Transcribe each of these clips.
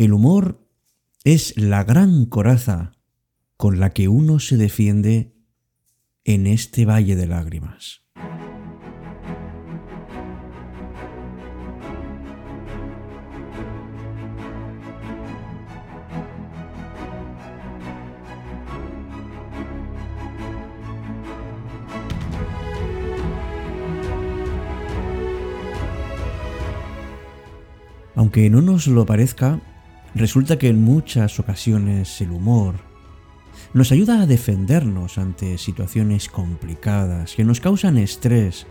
El humor es la gran coraza con la que uno se defiende en este valle de lágrimas. Aunque no nos lo parezca, resulta que en muchas ocasiones el humor nos ayuda a defendernos ante situaciones complicadas que nos causan estrés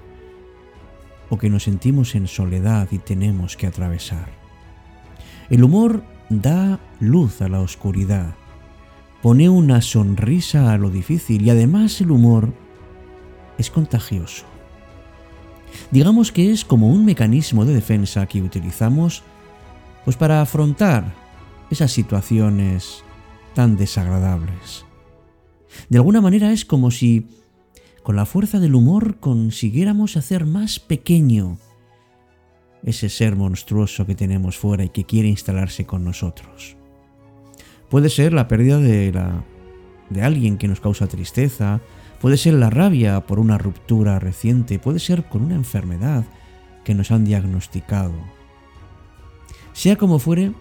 o que nos sentimos en soledad y tenemos que atravesar. El humor da luz a la oscuridad, pone una sonrisa a lo difícil y además el humor es contagioso. Digamos que es como un mecanismo de defensa que utilizamos pues para afrontar esas situaciones tan desagradables. De alguna manera es como si con la fuerza del humor consiguiéramos hacer más pequeño ese ser monstruoso que tenemos fuera y que quiere instalarse con nosotros. Puede ser la pérdida de, la, de alguien que nos causa tristeza, puede ser la rabia por una ruptura reciente, puede ser con una enfermedad que nos han diagnosticado. Sea como fuere,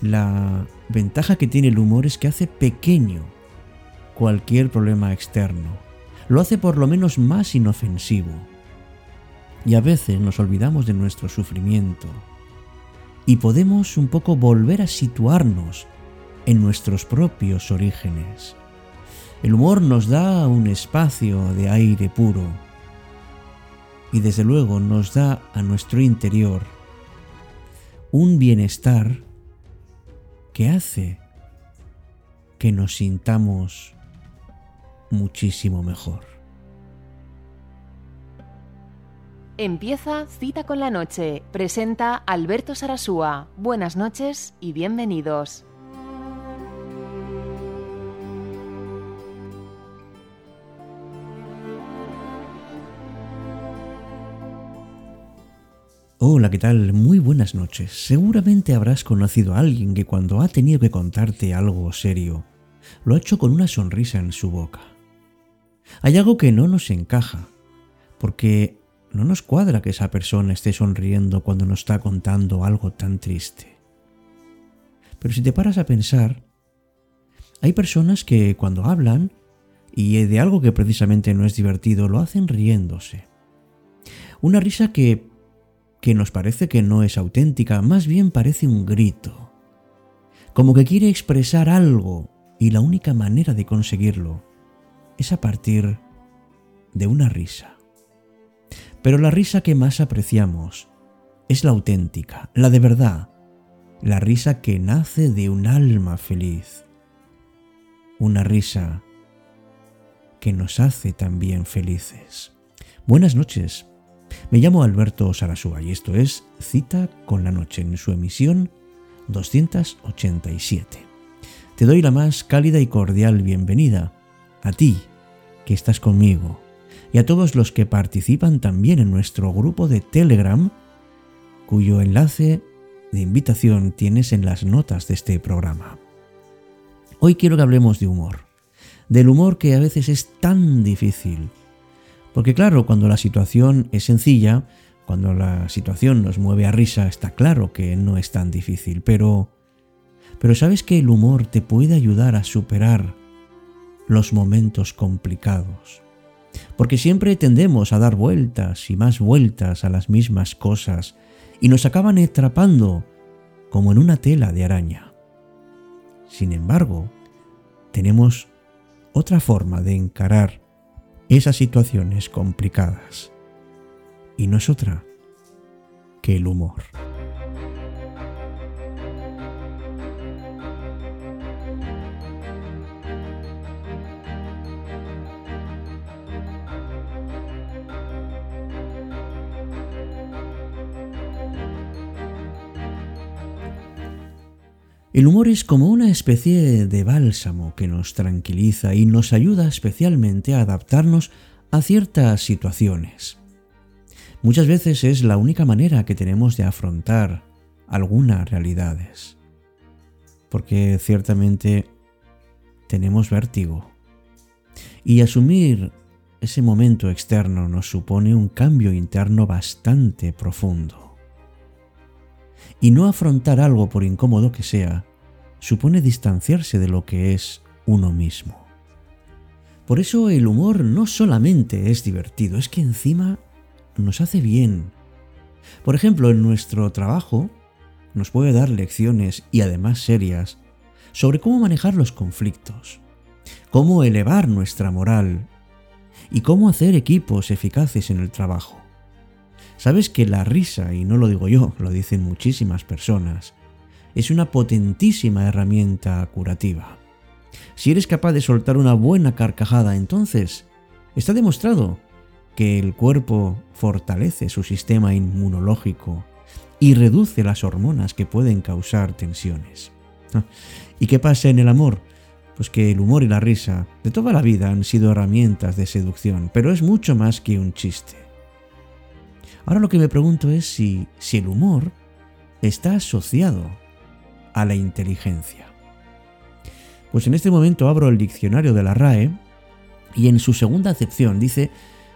la ventaja que tiene el humor es que hace pequeño cualquier problema externo. Lo hace por lo menos más inofensivo. Y a veces nos olvidamos de nuestro sufrimiento y podemos un poco volver a situarnos en nuestros propios orígenes. El humor nos da un espacio de aire puro y desde luego nos da a nuestro interior un bienestar que hace que nos sintamos muchísimo mejor. Empieza Cita con la Noche. Presenta Alberto Sarasúa. Buenas noches y bienvenidos. Hola, ¿qué tal? Muy buenas noches. Seguramente habrás conocido a alguien que cuando ha tenido que contarte algo serio, lo ha hecho con una sonrisa en su boca. Hay algo que no nos encaja, porque no nos cuadra que esa persona esté sonriendo cuando nos está contando algo tan triste. Pero si te paras a pensar, hay personas que cuando hablan, y de algo que precisamente no es divertido, lo hacen riéndose. Una risa que que nos parece que no es auténtica, más bien parece un grito. Como que quiere expresar algo y la única manera de conseguirlo es a partir de una risa. Pero la risa que más apreciamos es la auténtica, la de verdad, la risa que nace de un alma feliz. Una risa que nos hace también felices. Buenas noches, me llamo Alberto Sarasúa y esto es Cita con la Noche en su emisión 287. Te doy la más cálida y cordial bienvenida a ti que estás conmigo y a todos los que participan también en nuestro grupo de Telegram, cuyo enlace de invitación tienes en las notas de este programa. Hoy quiero que hablemos de humor, del humor que a veces es tan difícil porque claro, cuando la situación es sencilla, cuando la situación nos mueve a risa, está claro que no es tan difícil, pero... Pero sabes que el humor te puede ayudar a superar los momentos complicados. Porque siempre tendemos a dar vueltas y más vueltas a las mismas cosas y nos acaban atrapando como en una tela de araña. Sin embargo, tenemos otra forma de encarar esas situaciones complicadas. Y no es otra que el humor. El humor es como una especie de bálsamo que nos tranquiliza y nos ayuda especialmente a adaptarnos a ciertas situaciones. Muchas veces es la única manera que tenemos de afrontar algunas realidades. Porque ciertamente tenemos vértigo. Y asumir ese momento externo nos supone un cambio interno bastante profundo. Y no afrontar algo por incómodo que sea, supone distanciarse de lo que es uno mismo. Por eso el humor no solamente es divertido, es que encima nos hace bien. Por ejemplo, en nuestro trabajo nos puede dar lecciones y además serias sobre cómo manejar los conflictos, cómo elevar nuestra moral y cómo hacer equipos eficaces en el trabajo. Sabes que la risa, y no lo digo yo, lo dicen muchísimas personas, es una potentísima herramienta curativa. Si eres capaz de soltar una buena carcajada, entonces está demostrado que el cuerpo fortalece su sistema inmunológico y reduce las hormonas que pueden causar tensiones. ¿Y qué pasa en el amor? Pues que el humor y la risa de toda la vida han sido herramientas de seducción, pero es mucho más que un chiste. Ahora lo que me pregunto es si, si el humor está asociado a la inteligencia. Pues en este momento abro el diccionario de la RAE y en su segunda acepción dice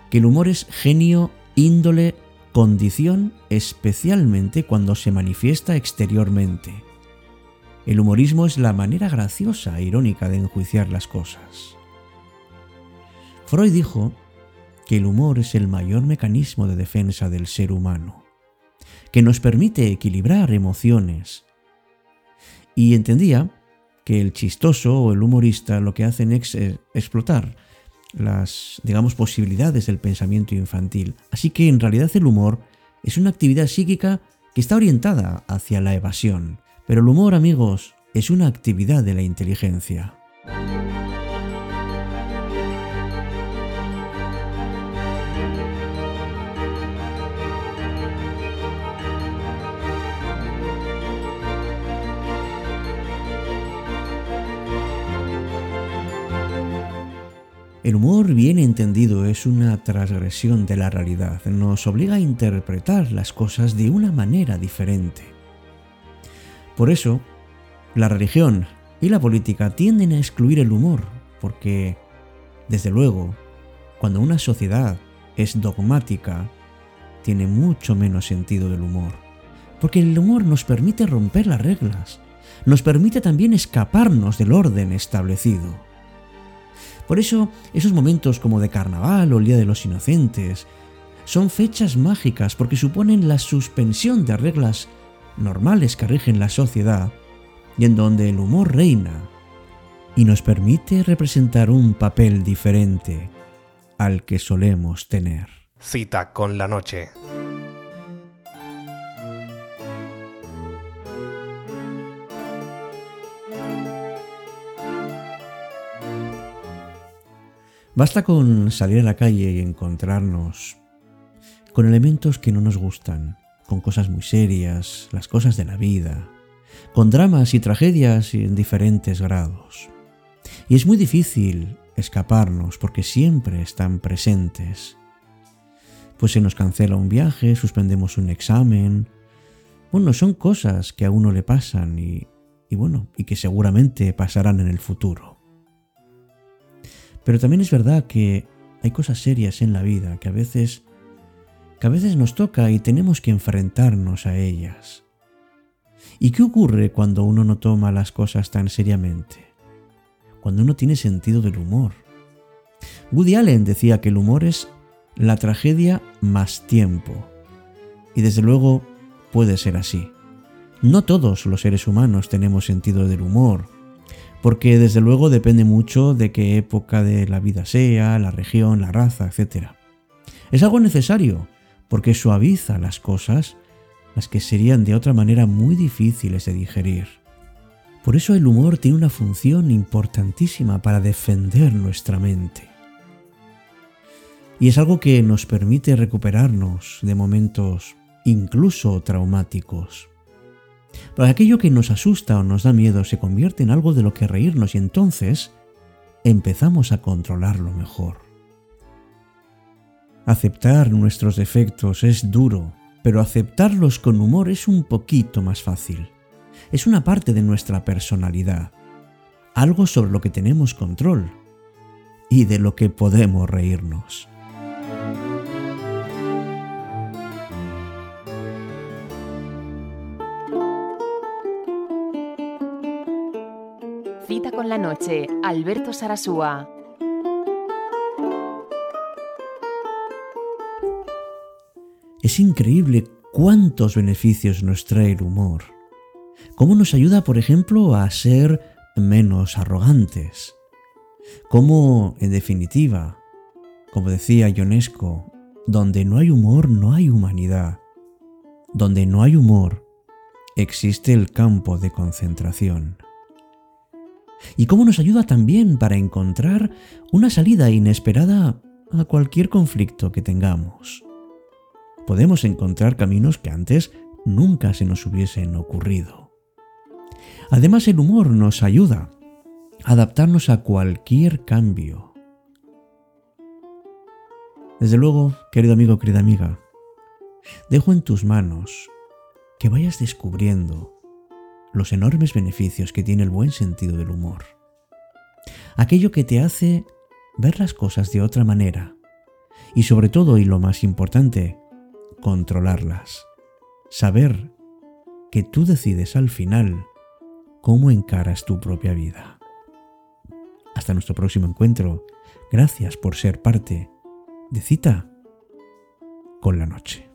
que el humor es genio, índole, condición, especialmente cuando se manifiesta exteriormente. El humorismo es la manera graciosa e irónica de enjuiciar las cosas. Freud dijo que el humor es el mayor mecanismo de defensa del ser humano, que nos permite equilibrar emociones. Y entendía que el chistoso o el humorista lo que hacen es eh, explotar las, digamos, posibilidades del pensamiento infantil. Así que en realidad el humor es una actividad psíquica que está orientada hacia la evasión. Pero el humor, amigos, es una actividad de la inteligencia. El humor bien entendido es una transgresión de la realidad, nos obliga a interpretar las cosas de una manera diferente. Por eso, la religión y la política tienden a excluir el humor, porque, desde luego, cuando una sociedad es dogmática, tiene mucho menos sentido del humor, porque el humor nos permite romper las reglas, nos permite también escaparnos del orden establecido. Por eso, esos momentos como de carnaval o el Día de los Inocentes son fechas mágicas porque suponen la suspensión de reglas normales que rigen la sociedad y en donde el humor reina y nos permite representar un papel diferente al que solemos tener. Cita con la noche. Basta con salir a la calle y encontrarnos con elementos que no nos gustan, con cosas muy serias, las cosas de la vida, con dramas y tragedias en diferentes grados. Y es muy difícil escaparnos porque siempre están presentes. Pues se nos cancela un viaje, suspendemos un examen. Bueno, son cosas que a uno le pasan y, y bueno, y que seguramente pasarán en el futuro. Pero también es verdad que hay cosas serias en la vida que a veces que a veces nos toca y tenemos que enfrentarnos a ellas. ¿Y qué ocurre cuando uno no toma las cosas tan seriamente? Cuando uno tiene sentido del humor. Woody Allen decía que el humor es la tragedia más tiempo. Y desde luego puede ser así. No todos los seres humanos tenemos sentido del humor, porque desde luego depende mucho de qué época de la vida sea, la región, la raza, etc. Es algo necesario, porque suaviza las cosas, las que serían de otra manera muy difíciles de digerir. Por eso el humor tiene una función importantísima para defender nuestra mente. Y es algo que nos permite recuperarnos de momentos incluso traumáticos. Pero aquello que nos asusta o nos da miedo se convierte en algo de lo que reírnos y entonces empezamos a controlarlo mejor. Aceptar nuestros defectos es duro pero aceptarlos con humor es un poquito más fácil. Es una parte de nuestra personalidad, algo sobre lo que tenemos control y de lo que podemos reírnos. La noche, Alberto Sarasúa. Es increíble cuántos beneficios nos trae el humor. Cómo nos ayuda, por ejemplo, a ser menos arrogantes. Cómo, en definitiva, como decía Ionesco, donde no hay humor no hay humanidad. Donde no hay humor existe el campo de concentración. Y cómo nos ayuda también para encontrar una salida inesperada a cualquier conflicto que tengamos podemos encontrar caminos que antes nunca se nos hubiesen ocurrido. Además, el humor nos ayuda a adaptarnos a cualquier cambio. Desde luego, querido amigo, querida amiga, dejo en tus manos que vayas descubriendo los enormes beneficios que tiene el buen sentido del humor. Aquello que te hace ver las cosas de otra manera y sobre todo, y lo más importante, controlarlas. Saber que tú decides al final cómo encaras tu propia vida. Hasta nuestro próximo encuentro. Gracias por ser parte de Cita con la Noche.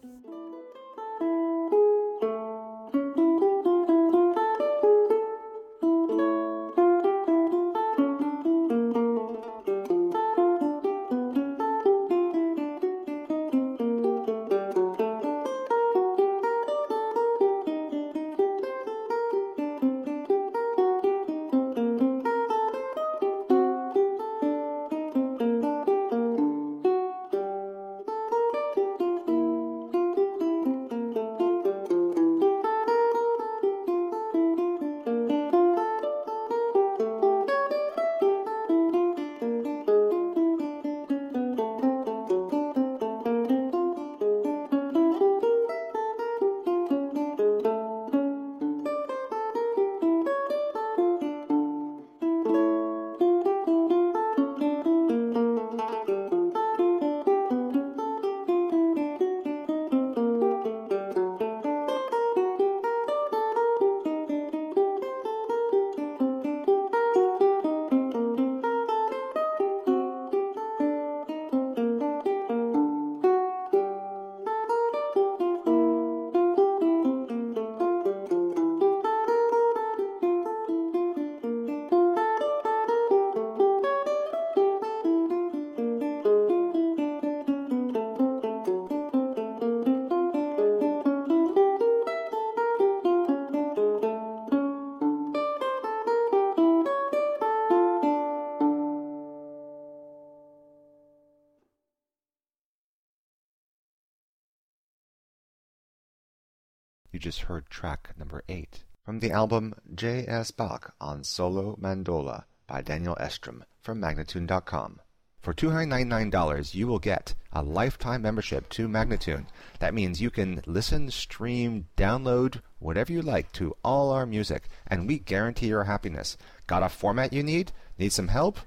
Just heard track number 8 from the album J.S. Bach on Solo Mandola by Daniel Estrom from Magnatune.com. For $299, you will get a lifetime membership to Magnatune. That means you can listen, stream, download, whatever you like to all our music, and we guarantee your happiness. Got a format you need? Need some help?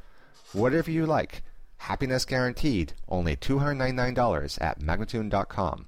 Whatever you like. Happiness guaranteed. Only $299 at Magnatune.com.